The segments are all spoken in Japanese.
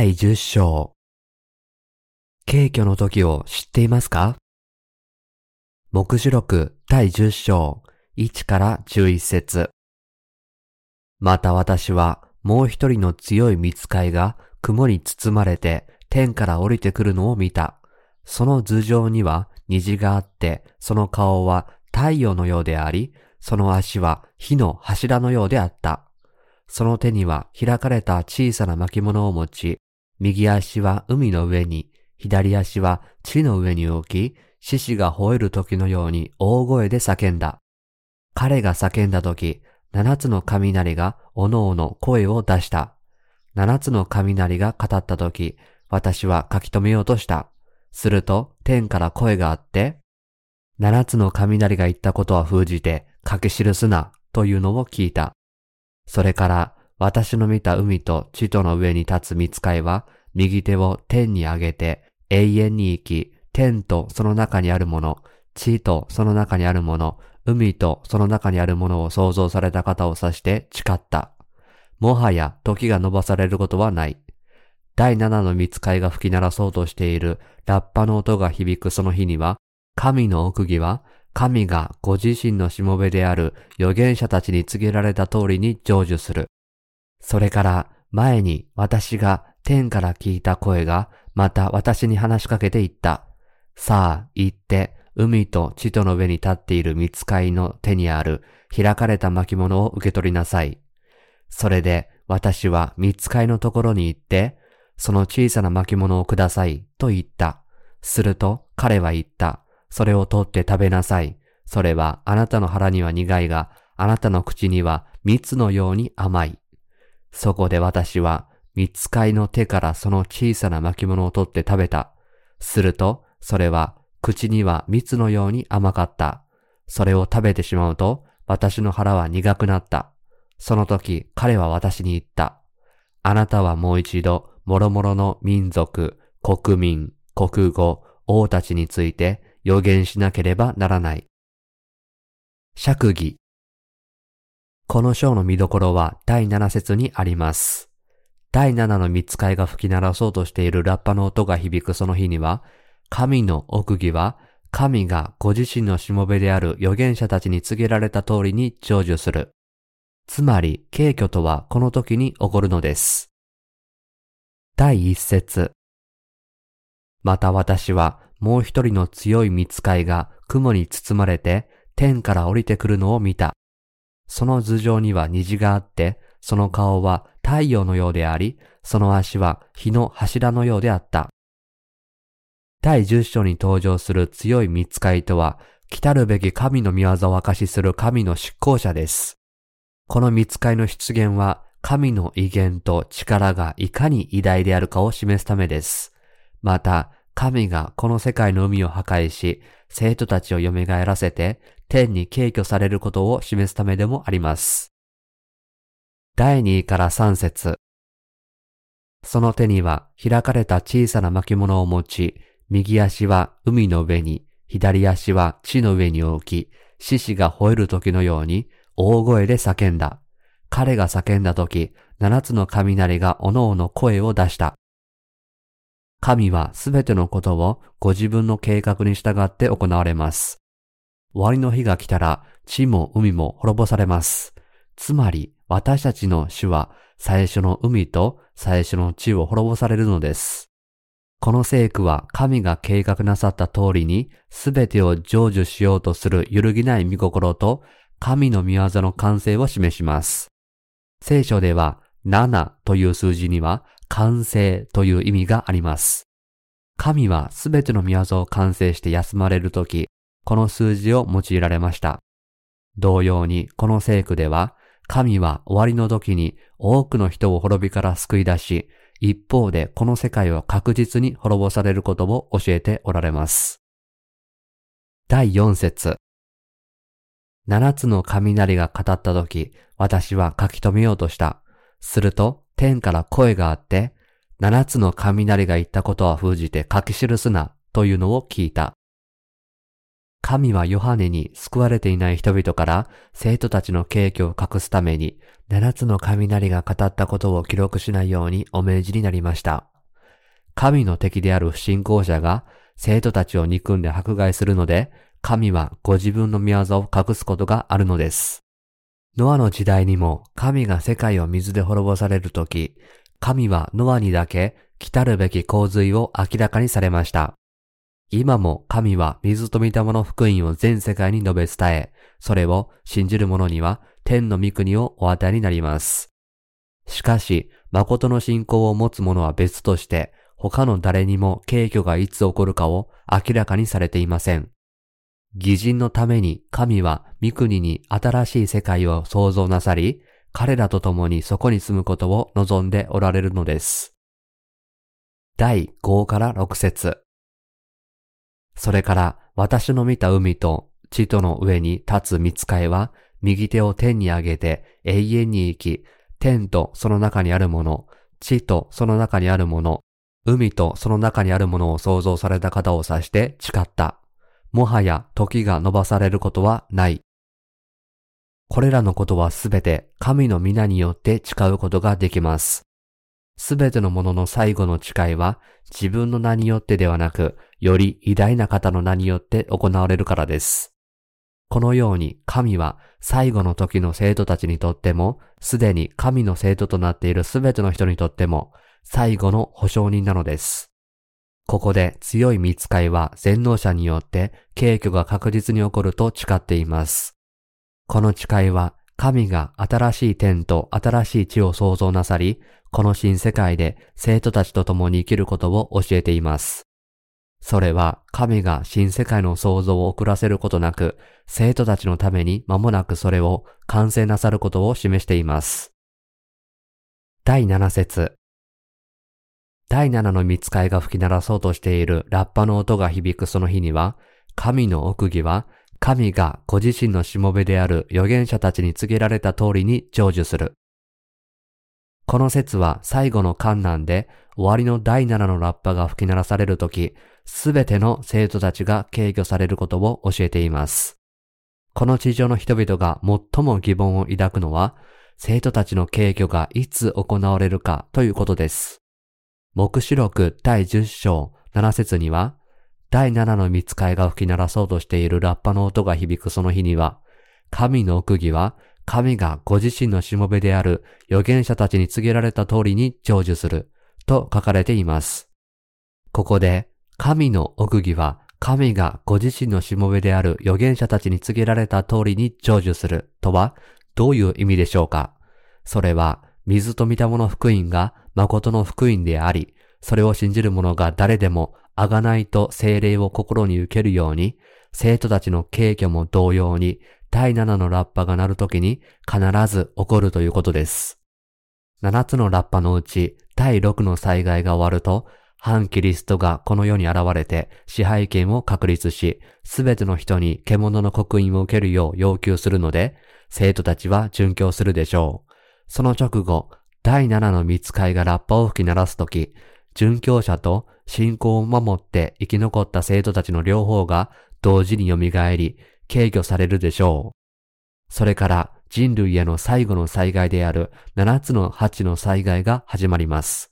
第十章。軽挙の時を知っていますか？目次録第十章1から11節また私はもう一人の強い見つかいが雲に包まれて天から降りてくるのを見た。その頭上には虹があって、その顔は太陽のようであり、その足は火の柱のようであった。その手には開かれた小さな巻物を持ち、右足は海の上に、左足は地の上に置き、獅子が吠える時のように大声で叫んだ。彼が叫んだ時、七つの雷がおのおの声を出した。七つの雷が語った時、私は書き留めようとした。すると天から声があって、七つの雷が言ったことは封じて書き記すなというのを聞いた。それから私の見た海と地との上に立つ見つかいは右手を天に上げて永遠に生き、天とその中にあるもの、地とその中にあるもの、海とその中にあるものを創造された方を指して誓った。もはや時が伸ばされることはない。第七の見つかいが吹き鳴らそうとしているラッパの音が響くその日には、神の奥義は神がご自身のしもべである預言者たちに告げられた通りに成就する。それから前に私が天から聞いた声がまた私に話しかけて言った。さあ、行って海と地との上に立っている見つかいの手にある開かれた巻物を受け取りなさい。それで私は見つかいのところに行って、その小さな巻物をくださいと言った。すると彼は言った。それを取って食べなさい。それはあなたの腹には苦いが、あなたの口には蜜のように甘い。そこで私は、蜜使いの手からその小さな巻物を取って食べた。すると、それは口には蜜のように甘かった。それを食べてしまうと、私の腹は苦くなった。その時、彼は私に言った。あなたはもう一度、諸々の民族、国民、国語、王たちについて予言しなければならない。釈義。この章の見どころは第7節にあります。第7の見つかいが吹き鳴らそうとしているラッパの音が響くその日には、神の奥義は、神がご自身のしもべである預言者たちに告げられた通りに成就する。つまり、軽挙とはこの時に起こるのです。第一節。また私はもう一人の強い見つかいが雲に包まれて天から降りてくるのを見た。その頭上には虹があって、その顔は太陽のようであり、その足は火の柱のようであった。第十章に登場する強い見つかいとは、来たるべき神の御業を明かしする神の執行者です。この見つかいの出現は、神の威厳と力がいかに偉大であるかを示すためです。また、神がこの世界の海を破壊し、生徒たちを蘇らせて、天に敬挙されることを示すためでもあります。第2位から3節その手には開かれた小さな巻物を持ち、右足は海の上に、左足は地の上に置き、獅子が吠える時のように大声で叫んだ。彼が叫んだ時、七つの雷がおのおの声を出した。神はすべてのことをご自分の計画に従って行われます。終わりの日が来たら地も海も滅ぼされます。つまり私たちの主は最初の海と最初の地を滅ぼされるのです。この聖句は神が計画なさった通りにすべてを成就しようとする揺るぎない御心と神の御業の完成を示します。聖書では7という数字には完成という意味があります。神はすべての宮業を完成して休まれるとき、この数字を用いられました。同様に、この聖句では、神は終わりの時に多くの人を滅びから救い出し、一方でこの世界を確実に滅ぼされることを教えておられます。第4節七つの雷が語った時、私は書き留めようとした。すると、天から声があって、七つの雷が言ったことは封じて書き記すなというのを聞いた。神はヨハネに救われていない人々から生徒たちの敬虚を隠すために、七つの雷が語ったことを記録しないようにお命じになりました。神の敵である不信仰者が生徒たちを憎んで迫害するので、神はご自分の宮業を隠すことがあるのです。ノアの時代にも神が世界を水で滅ぼされるとき、神はノアにだけ来たるべき洪水を明らかにされました。今も神は水と御霊の福音を全世界に述べ伝え、それを信じる者には天の御国をお与えになります。しかし、誠の信仰を持つ者は別として、他の誰にも敬虚がいつ起こるかを明らかにされていません。偽人のために神は御国に新しい世界を創造なさり、彼らと共にそこに住むことを望んでおられるのです。第5から6節それから私の見た海と地との上に立つ見つかいは、右手を天に上げて永遠に生き、天とその中にあるもの、地とその中にあるもの、海とその中にあるものを創造された方を指して誓った。もはや時が伸ばされることはない。これらのことはすべて神の皆によって誓うことができます。すべてのものの最後の誓いは自分の名によってではなく、より偉大な方の名によって行われるからです。このように神は最後の時の生徒たちにとっても、すでに神の生徒となっているすべての人にとっても、最後の保証人なのです。ここで強い見つかいは全能者によって敬虚が確実に起こると誓っています。この誓いは神が新しい天と新しい地を創造なさり、この新世界で生徒たちと共に生きることを教えています。それは神が新世界の創造を遅らせることなく、生徒たちのために間もなくそれを完成なさることを示しています。第7節第7の見つかいが吹き鳴らそうとしているラッパの音が響くその日には、神の奥義は、神がご自身のしもべである預言者たちに告げられた通りに成就する。この説は最後の観難で終わりの第7のラッパが吹き鳴らされるとき、すべての生徒たちが敬挙されることを教えています。この地上の人々が最も疑問を抱くのは、生徒たちの敬挙がいつ行われるかということです。目視録第10章7節には、第7の見つかいが吹き鳴らそうとしているラッパの音が響くその日には、神の奥義は神がご自身のしもべである預言者たちに告げられた通りに成就する。と書かれています。ここで、神の奥義は神がご自身のしもべである預言者たちに告げられた通りに成就する。とはどういう意味でしょうか。それは水と御霊の福音が誠の福音であり、それを信じる者が誰でも贖いと精霊を心に受けるように、生徒たちの敬虚も同様に第7のラッパが鳴るときに必ず起こるということです。7つのラッパのうち第6の災害が終わると、反キリストがこの世に現れて支配権を確立し、すべての人に獣の刻印を受けるよう要求するので、生徒たちは殉教するでしょう。その直後、第7の見つかいがラッパを吹き鳴らすとき、殉教者と信仰を守って生き残った生徒たちの両方が同時に蘇り、軽挙されるでしょう。それから人類への最後の災害である7つの8の災害が始まります。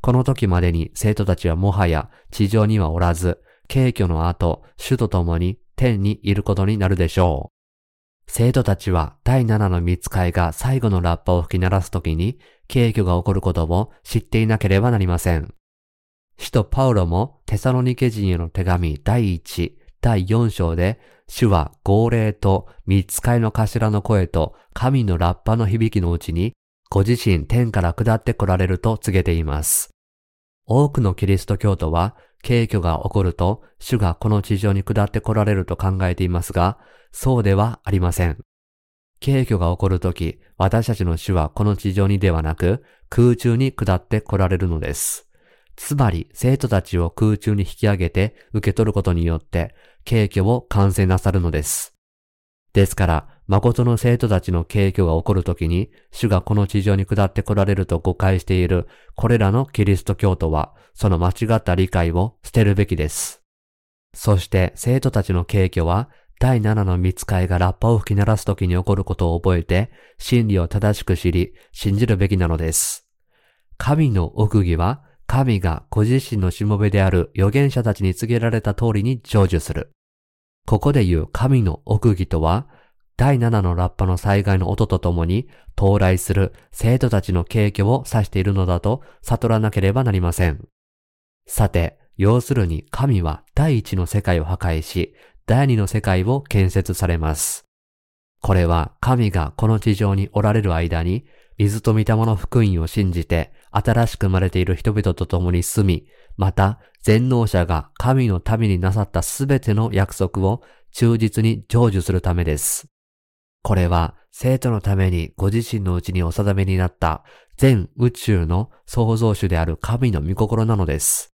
この時までに生徒たちはもはや地上にはおらず、軽挙の後、主と共に天にいることになるでしょう。生徒たちは第7の見つかいが最後のラッパを吹き鳴らす時に、軽挙が起こることを知っていなければなりません。使徒パウロもテサロニケ人への手紙第1、第4章で主は号令と見つかいの頭の声と神のラッパの響きのうちに、ご自身天から下って来られると告げています。多くのキリスト教徒は、軽挙が起こると、主がこの地上に下って来られると考えていますが、そうではありません。軽挙が起こるとき、私たちの主はこの地上にではなく、空中に下って来られるのです。つまり、生徒たちを空中に引き上げて受け取ることによって、敬虚を完成なさるのです。ですから、誠の生徒たちの敬虚が起こるときに、主がこの地上に下って来られると誤解している、これらのキリスト教徒は、その間違った理解を捨てるべきです。そして生徒たちの敬虚は第七の見つかいがラッパを吹き鳴らす時に起こることを覚えて真理を正しく知り信じるべきなのです。神の奥義は神がご自身のしもべである預言者たちに告げられた通りに成就する。ここで言う神の奥義とは第7のラッパの災害の音とともに到来する生徒たちの景挙を指しているのだと悟らなければなりません。さて、要するに神は第一の世界を破壊し、第二の世界を建設されます。これは神がこの地上におられる間に、水と御霊の福音を信じて、新しく生まれている人々と共に住み、また全能者が神の民になさったすべての約束を忠実に成就するためです。これは生徒のためにご自身のうちにお定めになった全宇宙の創造主である神の御心なのです。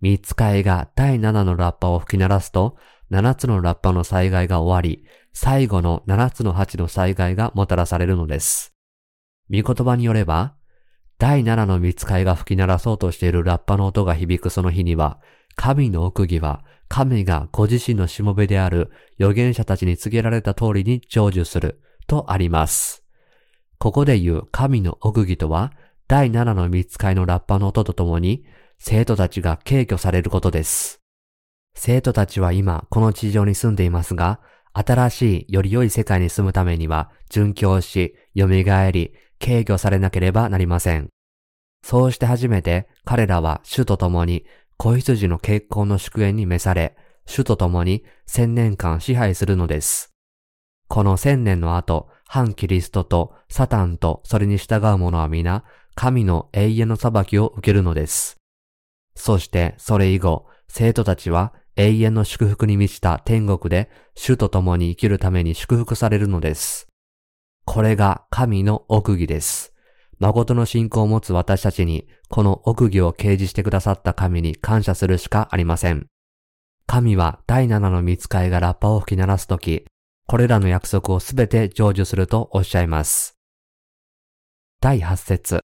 見つかいが第7のラッパを吹き鳴らすと、7つのラッパの災害が終わり、最後の7つの8の災害がもたらされるのです。御言葉によれば、第7の見つかいが吹き鳴らそうとしているラッパの音が響くその日には、神の奥義は神がご自身のしもべである預言者たちに告げられた通りに成就するとあります。ここで言う神の奥義とは、第7の見つかいのラッパの音とともに、生徒たちが敬挙されることです。生徒たちは今、この地上に住んでいますが、新しいより良い世界に住むためには、殉教し、蘇り、敬挙されなければなりません。そうして初めて彼らは主と共に子羊の結婚の祝宴に召され、主と共に千年間支配するのです。この千年の後、反キリストとサタンとそれに従う者は皆、神の永遠の裁きを受けるのです。そしてそれ以後、生徒たちは永遠の祝福に満ちた天国で主と共に生きるために祝福されるのです。これが神の奥義です。誠の信仰を持つ私たちに、この奥義を掲示してくださった神に感謝するしかありません。神は第七の見つかいがラッパを吹き鳴らすとき、これらの約束をすべて成就するとおっしゃいます。第八節。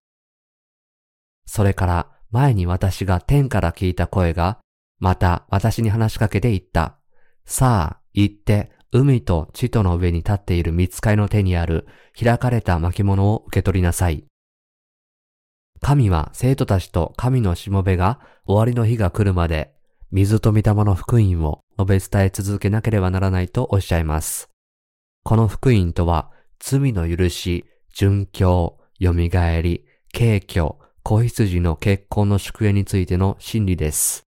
それから前に私が天から聞いた声が、また私に話しかけて言った。さあ、行って海と地との上に立っている見つかいの手にある開かれた巻物を受け取りなさい。神は生徒たちと神のしもべが終わりの日が来るまで、水と御霊の福音を述べ伝え続けなければならないとおっしゃいます。この福音とは、罪の許し、殉教、蘇り、敬虚、子羊の結婚の祝宴についての真理です。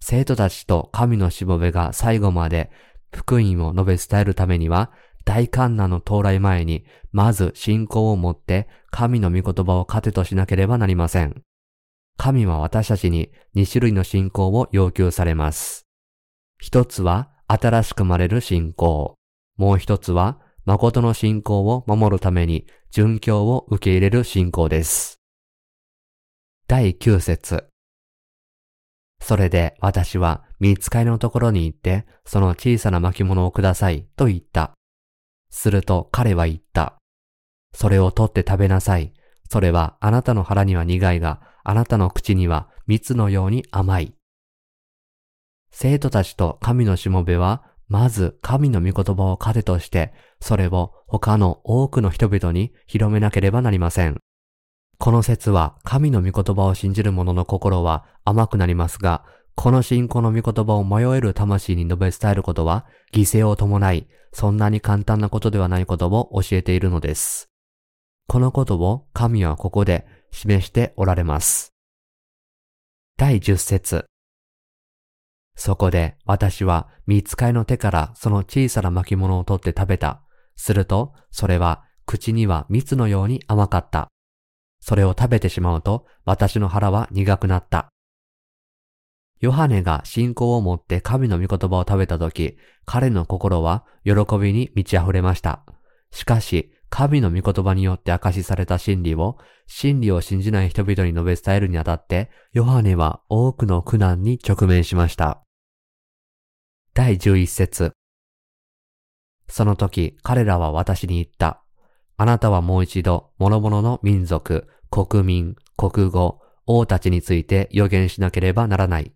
生徒たちと神のしもべが最後まで福音を述べ伝えるためには、大観難の到来前に、まず信仰を持って神の御言葉を糧としなければなりません。神は私たちに2種類の信仰を要求されます。一つは新しく生まれる信仰。もう一つは誠の信仰を守るために殉教を受け入れる信仰です。第9節それで私は見つかりのところに行って、その小さな巻物をくださいと言った。すると彼は言った。それを取って食べなさい。それはあなたの腹には苦いが、あなたの口には蜜のように甘い。生徒たちと神のしもべは、まず神の御言葉を糧として、それを他の多くの人々に広めなければなりません。この説は神の御言葉を信じる者の心は甘くなりますが、この信仰の御言葉を迷える魂に述べ伝えることは犠牲を伴い、そんなに簡単なことではないことを教えているのです。このことを神はここで示しておられます。第十節そこで私は見つかいの手からその小さな巻物を取って食べた。すると、それは口には蜜のように甘かった。それを食べてしまうと私の腹は苦くなった。ヨハネが信仰を持って神の御言葉を食べたとき、彼の心は喜びに満ち溢れました。しかし、神の御言葉によって明かしされた真理を、真理を信じない人々に述べ伝えるにあたって、ヨハネは多くの苦難に直面しました。第11節その時、彼らは私に言った。あなたはもう一度、諸々の民族、国民、国語、王たちについて予言しなければならない。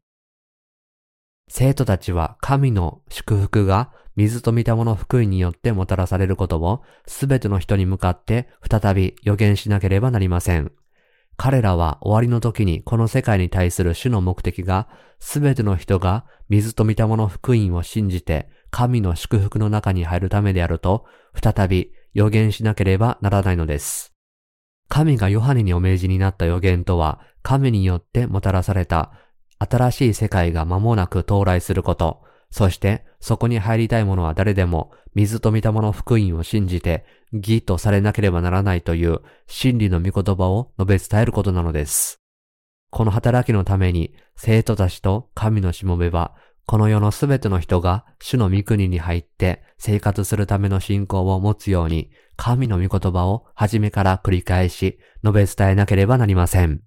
生徒たちは神の祝福が水と御霊の福音によってもたらされることをすべての人に向かって再び予言しなければなりません。彼らは終わりの時にこの世界に対する主の目的がすべての人が水と御霊の福音を信じて神の祝福の中に入るためであると再び予言しなければならないのです。神がヨハネにお命じになった予言とは神によってもたらされた新しい世界が間もなく到来すること、そしてそこに入りたい者は誰でも水と御霊の福音を信じて義とされなければならないという真理の御言葉を述べ伝えることなのです。この働きのために生徒たちと神のしもべはこの世のすべての人が主の御国に入って生活するための信仰を持つように神の御言葉を初めから繰り返し述べ伝えなければなりません。